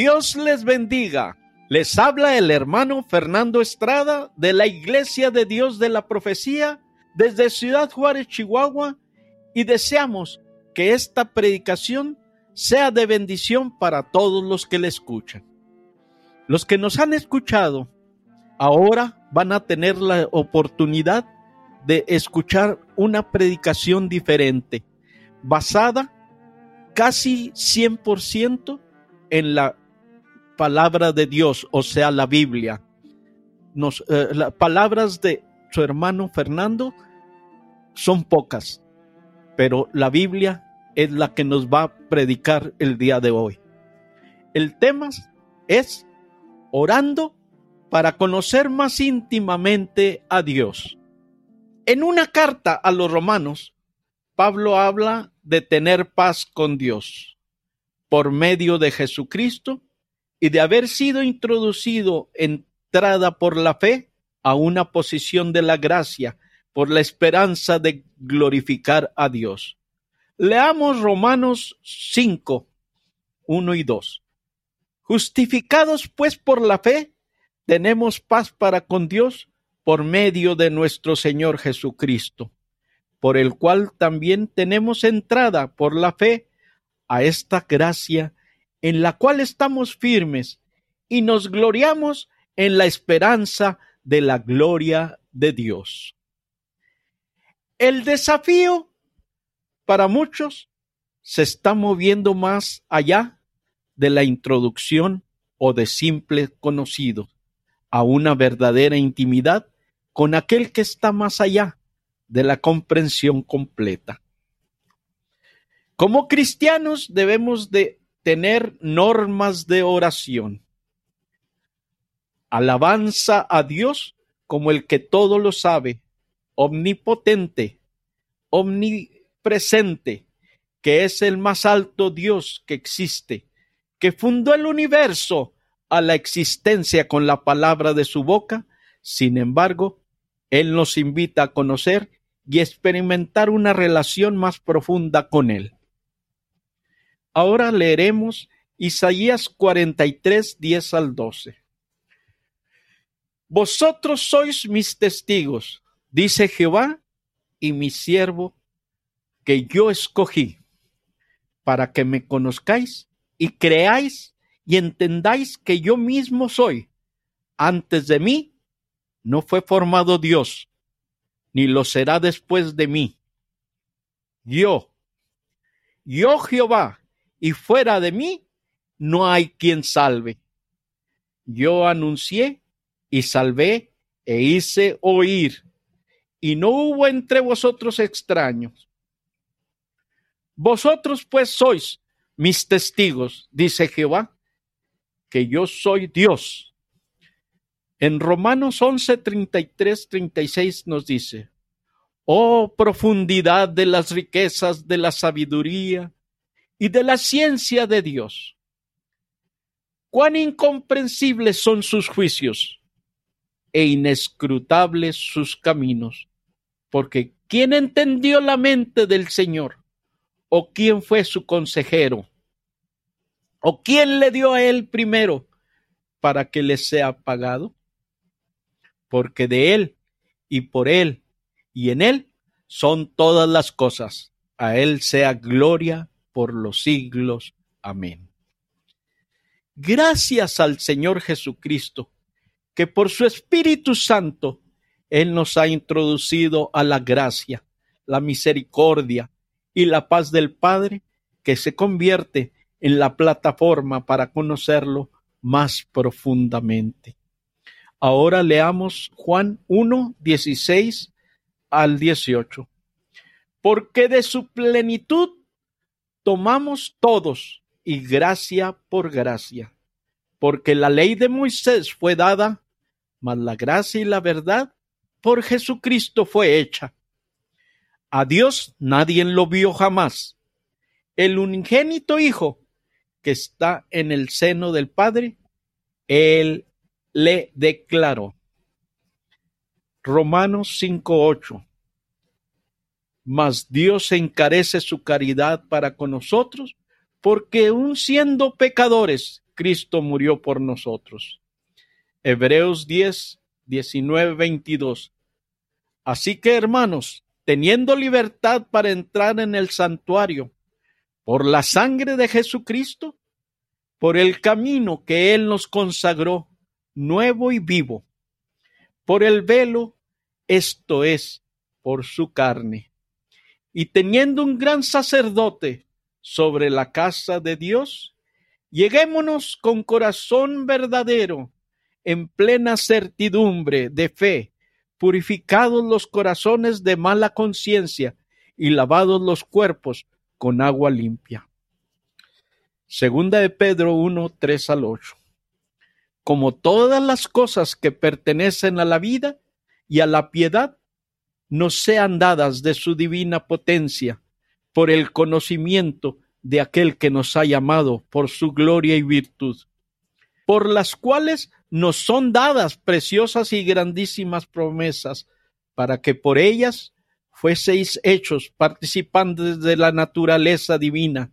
Dios les bendiga. Les habla el hermano Fernando Estrada de la Iglesia de Dios de la Profecía desde Ciudad Juárez, Chihuahua, y deseamos que esta predicación sea de bendición para todos los que le escuchan. Los que nos han escuchado ahora van a tener la oportunidad de escuchar una predicación diferente, basada casi 100% en la palabra de Dios, o sea, la Biblia. Eh, las palabras de su hermano Fernando son pocas, pero la Biblia es la que nos va a predicar el día de hoy. El tema es orando para conocer más íntimamente a Dios. En una carta a los romanos, Pablo habla de tener paz con Dios por medio de Jesucristo y de haber sido introducido entrada por la fe a una posición de la gracia por la esperanza de glorificar a Dios. Leamos Romanos 5, 1 y 2. Justificados pues por la fe, tenemos paz para con Dios por medio de nuestro Señor Jesucristo, por el cual también tenemos entrada por la fe a esta gracia en la cual estamos firmes y nos gloriamos en la esperanza de la gloria de Dios. El desafío para muchos se está moviendo más allá de la introducción o de simple conocido a una verdadera intimidad con aquel que está más allá de la comprensión completa. Como cristianos debemos de tener normas de oración. Alabanza a Dios como el que todo lo sabe, omnipotente, omnipresente, que es el más alto Dios que existe, que fundó el universo a la existencia con la palabra de su boca. Sin embargo, Él nos invita a conocer y experimentar una relación más profunda con Él. Ahora leeremos Isaías 43, 10 al 12. Vosotros sois mis testigos, dice Jehová, y mi siervo, que yo escogí, para que me conozcáis y creáis y entendáis que yo mismo soy. Antes de mí no fue formado Dios, ni lo será después de mí. Yo, yo Jehová, y fuera de mí no hay quien salve. Yo anuncié y salvé e hice oír, y no hubo entre vosotros extraños. Vosotros pues sois mis testigos, dice Jehová, que yo soy Dios. En Romanos 11, 33, 36 nos dice, Oh profundidad de las riquezas de la sabiduría y de la ciencia de Dios. Cuán incomprensibles son sus juicios e inescrutables sus caminos, porque ¿quién entendió la mente del Señor? ¿O quién fue su consejero? ¿O quién le dio a él primero para que le sea pagado? Porque de él y por él y en él son todas las cosas. A él sea gloria por los siglos. Amén. Gracias al Señor Jesucristo, que por su Espíritu Santo, Él nos ha introducido a la gracia, la misericordia y la paz del Padre, que se convierte en la plataforma para conocerlo más profundamente. Ahora leamos Juan 1, 16 al 18. Porque de su plenitud tomamos todos y gracia por gracia, porque la ley de Moisés fue dada, mas la gracia y la verdad por Jesucristo fue hecha. A Dios nadie lo vio jamás. El unigénito Hijo que está en el seno del Padre, Él le declaró. Romanos 5.8 mas Dios encarece su caridad para con nosotros, porque aun siendo pecadores, Cristo murió por nosotros. Hebreos 10, 19, 22. Así que, hermanos, teniendo libertad para entrar en el santuario por la sangre de Jesucristo, por el camino que Él nos consagró, nuevo y vivo, por el velo, esto es, por su carne. Y teniendo un gran sacerdote sobre la casa de Dios, lleguémonos con corazón verdadero, en plena certidumbre de fe, purificados los corazones de mala conciencia y lavados los cuerpos con agua limpia. Segunda de Pedro 1, 3 al 8. Como todas las cosas que pertenecen a la vida y a la piedad, nos sean dadas de su divina potencia, por el conocimiento de aquel que nos ha llamado por su gloria y virtud, por las cuales nos son dadas preciosas y grandísimas promesas, para que por ellas fueseis hechos participantes de la naturaleza divina,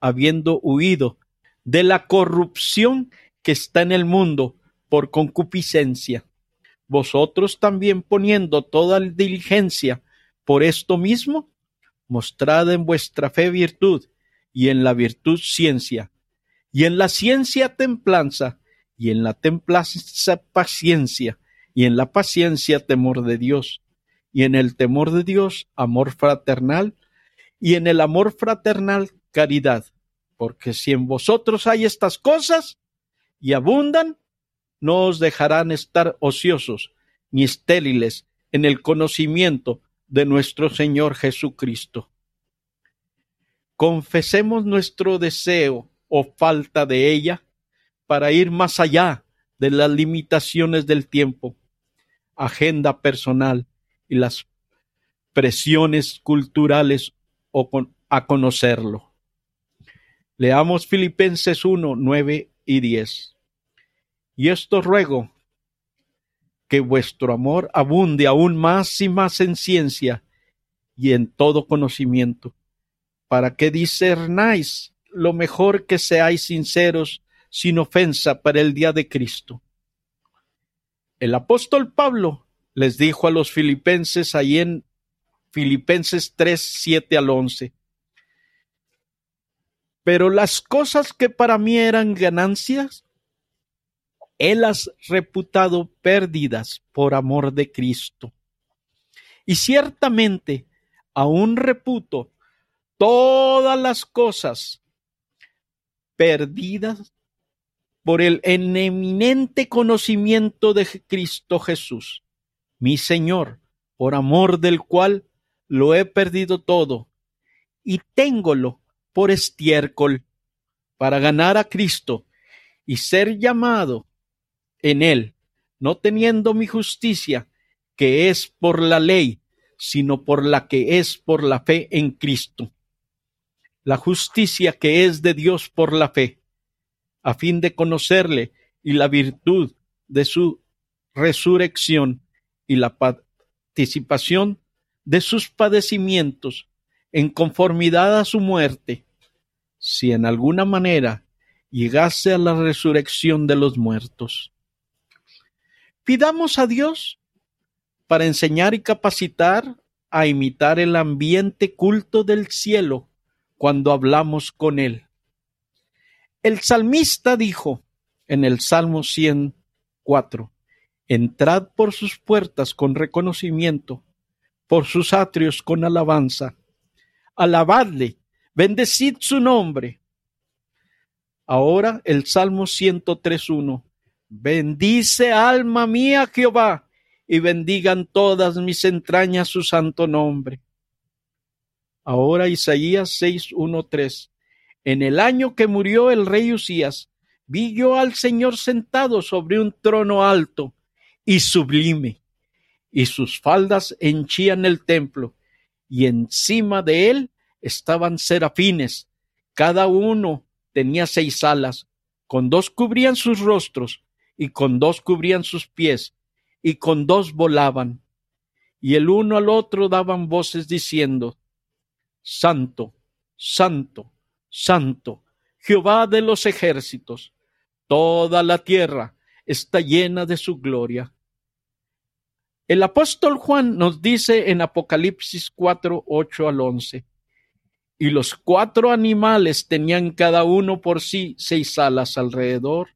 habiendo huido de la corrupción que está en el mundo por concupiscencia. Vosotros también poniendo toda diligencia por esto mismo, mostrad en vuestra fe virtud, y en la virtud ciencia, y en la ciencia templanza, y en la templanza paciencia, y en la paciencia temor de Dios, y en el temor de Dios amor fraternal, y en el amor fraternal caridad, porque si en vosotros hay estas cosas y abundan, no os dejarán estar ociosos ni estériles en el conocimiento de nuestro Señor Jesucristo. Confesemos nuestro deseo o falta de ella para ir más allá de las limitaciones del tiempo, agenda personal y las presiones culturales a conocerlo. Leamos Filipenses 1, 9 y 10. Y esto ruego, que vuestro amor abunde aún más y más en ciencia y en todo conocimiento, para que discernáis lo mejor que seáis sinceros sin ofensa para el día de Cristo. El apóstol Pablo les dijo a los filipenses ahí en Filipenses 3, 7 al 11, pero las cosas que para mí eran ganancias, he las reputado pérdidas por amor de Cristo. Y ciertamente aún reputo todas las cosas perdidas por el eminente conocimiento de Cristo Jesús, mi Señor, por amor del cual lo he perdido todo y téngolo por estiércol para ganar a Cristo y ser llamado en él, no teniendo mi justicia, que es por la ley, sino por la que es por la fe en Cristo. La justicia que es de Dios por la fe, a fin de conocerle y la virtud de su resurrección y la participación de sus padecimientos en conformidad a su muerte, si en alguna manera llegase a la resurrección de los muertos. Pidamos a Dios para enseñar y capacitar a imitar el ambiente culto del cielo cuando hablamos con Él. El salmista dijo en el Salmo 104, Entrad por sus puertas con reconocimiento, por sus atrios con alabanza alabadle, bendecid su nombre. Ahora el Salmo 103.1. Bendice alma mía Jehová, y bendigan todas mis entrañas su santo nombre. Ahora Isaías 6.1.3. En el año que murió el rey Usías, vi yo al Señor sentado sobre un trono alto y sublime, y sus faldas henchían el templo, y encima de él estaban serafines, cada uno tenía seis alas, con dos cubrían sus rostros, y con dos cubrían sus pies, y con dos volaban, y el uno al otro daban voces diciendo, Santo, Santo, Santo, Jehová de los ejércitos, Toda la tierra está llena de su gloria. El apóstol Juan nos dice en Apocalipsis 4, 8 al 11, y los cuatro animales tenían cada uno por sí seis alas alrededor,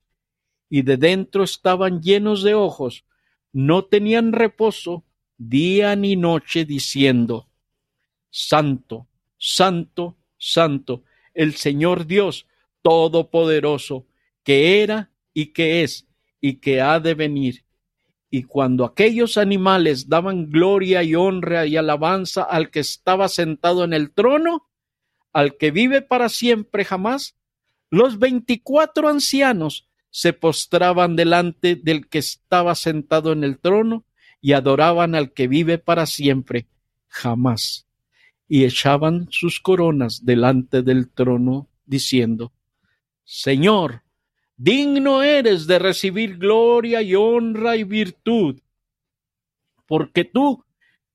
y de dentro estaban llenos de ojos, no tenían reposo día ni noche, diciendo, Santo, Santo, Santo, el Señor Dios Todopoderoso, que era y que es y que ha de venir. Y cuando aquellos animales daban gloria y honra y alabanza al que estaba sentado en el trono, al que vive para siempre jamás, los veinticuatro ancianos se postraban delante del que estaba sentado en el trono y adoraban al que vive para siempre jamás, y echaban sus coronas delante del trono, diciendo, Señor, digno eres de recibir gloria y honra y virtud, porque tú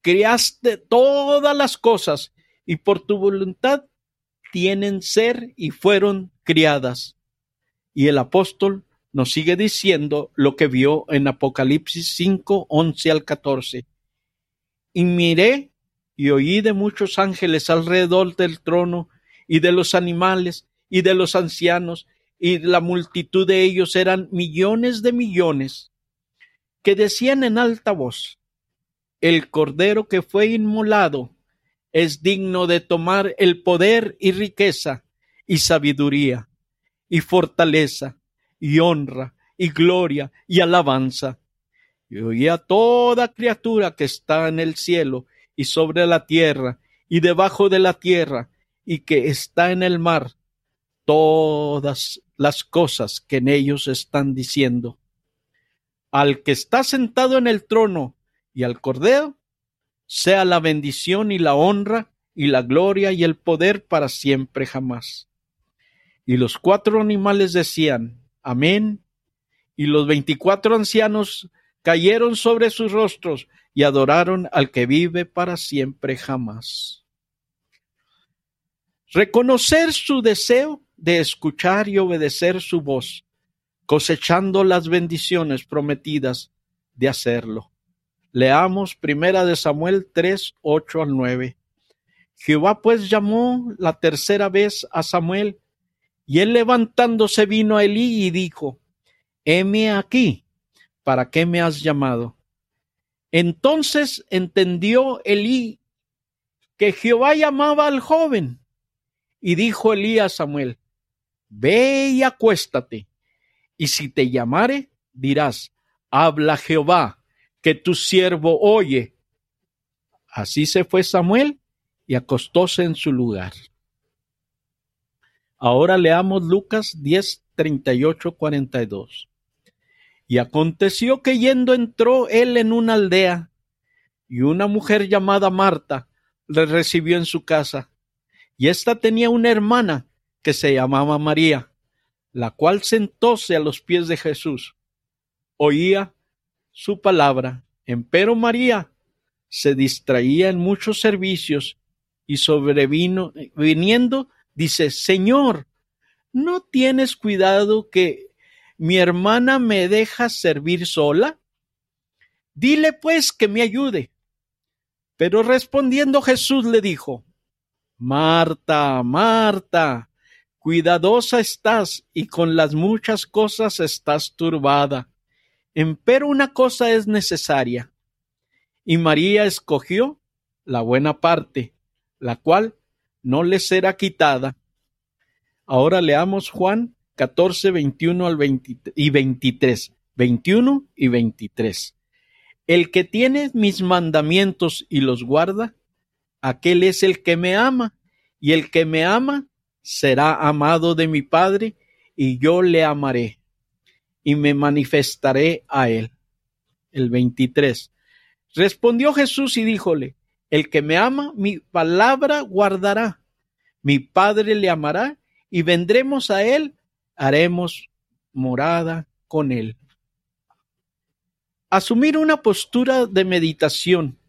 creaste todas las cosas y por tu voluntad tienen ser y fueron criadas. Y el apóstol nos sigue diciendo lo que vio en Apocalipsis 5, 11 al 14. Y miré y oí de muchos ángeles alrededor del trono y de los animales y de los ancianos y la multitud de ellos eran millones de millones que decían en alta voz, el cordero que fue inmolado es digno de tomar el poder y riqueza y sabiduría y fortaleza y honra y gloria y alabanza. Y oía toda criatura que está en el cielo y sobre la tierra y debajo de la tierra y que está en el mar, todas las cosas que en ellos están diciendo. Al que está sentado en el trono y al cordero, sea la bendición y la honra y la gloria y el poder para siempre jamás. Y los cuatro animales decían, Amén. Y los veinticuatro ancianos cayeron sobre sus rostros y adoraron al que vive para siempre jamás. Reconocer su deseo de escuchar y obedecer su voz, cosechando las bendiciones prometidas de hacerlo. Leamos primera de Samuel 3, 8 al 9. Jehová pues llamó la tercera vez a Samuel, y él levantándose vino a Elí y dijo, heme aquí, ¿para qué me has llamado? Entonces entendió Elí que Jehová llamaba al joven, y dijo Elí a Samuel, ve y acuéstate, y si te llamare, dirás, habla Jehová, que tu siervo oye. Así se fue Samuel y acostóse en su lugar. Ahora leamos Lucas 10, 38, 42. Y aconteció que yendo entró él en una aldea, y una mujer llamada Marta le recibió en su casa, y ésta tenía una hermana que se llamaba María, la cual sentóse a los pies de Jesús. Oía su palabra, empero María se distraía en muchos servicios y sobrevino, viniendo, dice, Señor, ¿no tienes cuidado que mi hermana me deja servir sola? Dile pues que me ayude. Pero respondiendo Jesús le dijo, Marta, Marta, Cuidadosa estás y con las muchas cosas estás turbada. Empero una cosa es necesaria. Y María escogió la buena parte, la cual no le será quitada. Ahora leamos Juan 14, 21 al 20 y 23. 21 y 23. El que tiene mis mandamientos y los guarda, aquel es el que me ama, y el que me ama será amado de mi Padre, y yo le amaré, y me manifestaré a él. El 23. Respondió Jesús y díjole, el que me ama, mi palabra guardará. Mi Padre le amará, y vendremos a él, haremos morada con él. Asumir una postura de meditación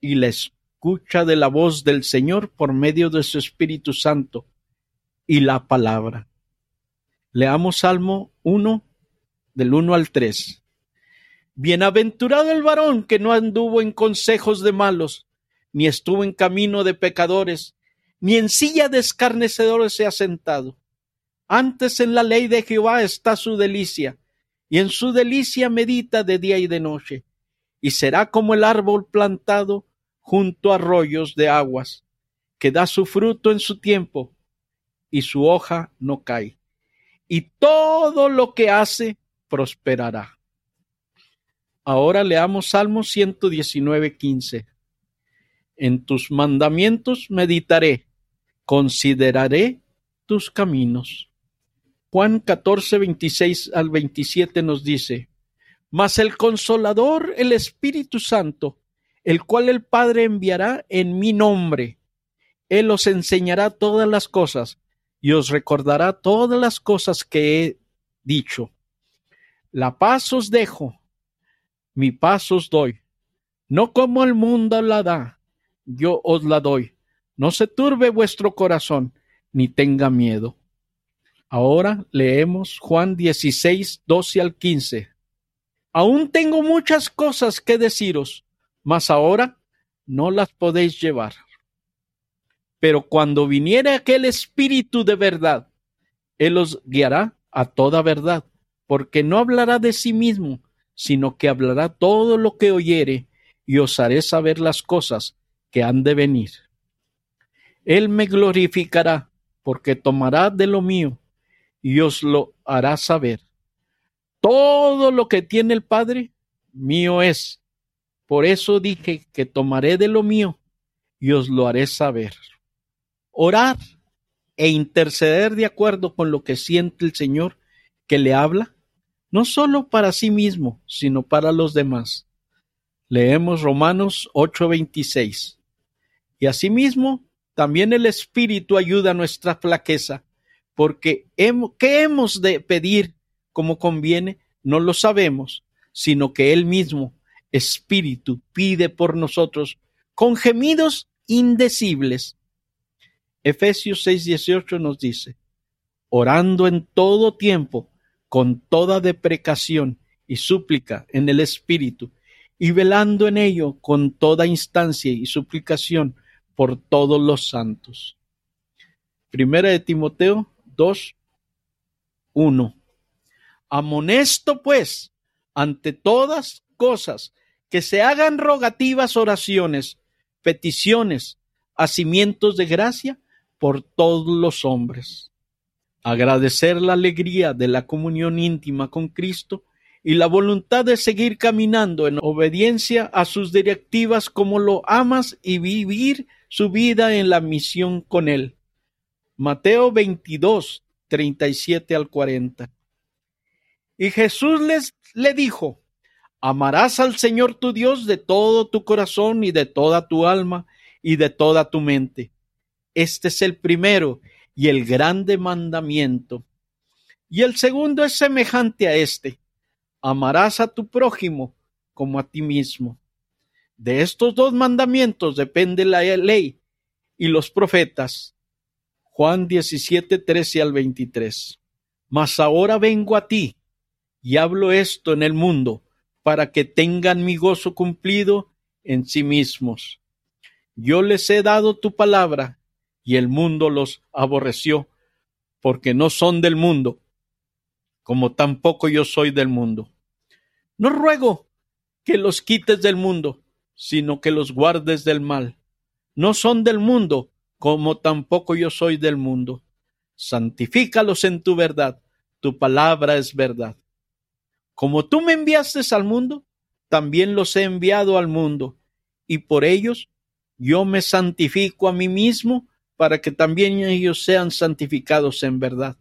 y la escucha de la voz del Señor por medio de su Espíritu Santo y la palabra. Leamos Salmo 1, del 1 al 3. Bienaventurado el varón que no anduvo en consejos de malos, ni estuvo en camino de pecadores, ni en silla de escarnecedores se ha sentado. Antes en la ley de Jehová está su delicia, y en su delicia medita de día y de noche, y será como el árbol plantado junto a arroyos de aguas, que da su fruto en su tiempo, y su hoja no cae, y todo lo que hace prosperará. Ahora leamos Salmo 119, 15. En tus mandamientos meditaré consideraré tus caminos. Juan 14, 26 al 27 nos dice, Mas el consolador, el Espíritu Santo, el cual el Padre enviará en mi nombre, Él os enseñará todas las cosas y os recordará todas las cosas que he dicho. La paz os dejo, mi paz os doy, no como el mundo la da, yo os la doy no se turbe vuestro corazón, ni tenga miedo. Ahora leemos Juan 16, 12 al 15. Aún tengo muchas cosas que deciros, mas ahora no las podéis llevar. Pero cuando viniere aquel Espíritu de verdad, Él os guiará a toda verdad, porque no hablará de sí mismo, sino que hablará todo lo que oyere, y os haré saber las cosas que han de venir. Él me glorificará, porque tomará de lo mío y os lo hará saber. Todo lo que tiene el Padre, mío es. Por eso dije que tomaré de lo mío y os lo haré saber. Orar e interceder de acuerdo con lo que siente el Señor que le habla, no solo para sí mismo, sino para los demás. Leemos Romanos 8:26. Y asimismo, también el Espíritu ayuda a nuestra flaqueza, porque ¿qué hemos de pedir como conviene? No lo sabemos, sino que Él mismo, Espíritu, pide por nosotros con gemidos indecibles. Efesios 6:18 nos dice, orando en todo tiempo, con toda deprecación y súplica en el Espíritu, y velando en ello con toda instancia y suplicación por todos los santos. Primera de Timoteo 2, 1. Amonesto pues, ante todas cosas, que se hagan rogativas oraciones, peticiones, hacimientos de gracia por todos los hombres. Agradecer la alegría de la comunión íntima con Cristo y la voluntad de seguir caminando en obediencia a sus directivas como lo amas y vivir su vida en la misión con él. Mateo 22, 37 al 40. Y Jesús les le dijo, amarás al Señor tu Dios de todo tu corazón y de toda tu alma y de toda tu mente. Este es el primero y el grande mandamiento. Y el segundo es semejante a este. Amarás a tu prójimo como a ti mismo. De estos dos mandamientos depende la ley y los profetas. Juan 17, 13 al 23. Mas ahora vengo a ti y hablo esto en el mundo para que tengan mi gozo cumplido en sí mismos. Yo les he dado tu palabra y el mundo los aborreció porque no son del mundo, como tampoco yo soy del mundo. No ruego que los quites del mundo, sino que los guardes del mal. No son del mundo, como tampoco yo soy del mundo. Santifícalos en tu verdad, tu palabra es verdad. Como tú me enviaste al mundo, también los he enviado al mundo, y por ellos yo me santifico a mí mismo, para que también ellos sean santificados en verdad.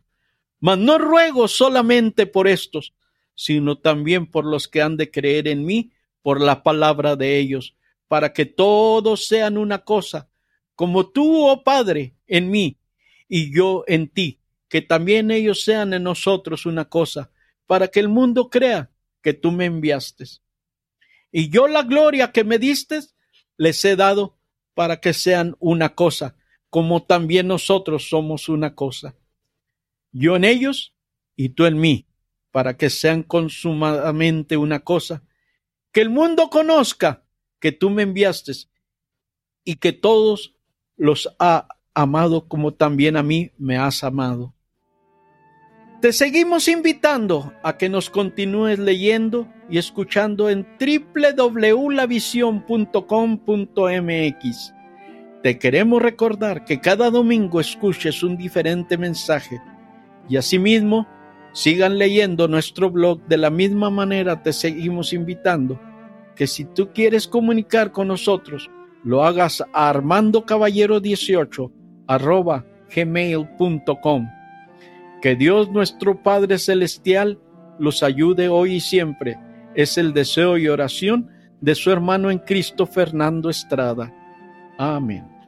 Mas no ruego solamente por estos, sino también por los que han de creer en mí por la palabra de ellos, para que todos sean una cosa, como tú, oh Padre, en mí y yo en ti, que también ellos sean en nosotros una cosa, para que el mundo crea que tú me enviaste. Y yo la gloria que me diste les he dado para que sean una cosa, como también nosotros somos una cosa. Yo en ellos y tú en mí, para que sean consumadamente una cosa, que el mundo conozca que tú me enviaste y que todos los ha amado como también a mí me has amado. Te seguimos invitando a que nos continúes leyendo y escuchando en www.lavision.com.mx. Te queremos recordar que cada domingo escuches un diferente mensaje y asimismo sigan leyendo nuestro blog. De la misma manera te seguimos invitando que si tú quieres comunicar con nosotros, lo hagas a Armando Caballero 18 arroba gmail.com que Dios nuestro Padre Celestial los ayude hoy y siempre. Es el deseo y oración de su hermano en Cristo Fernando Estrada. Amén.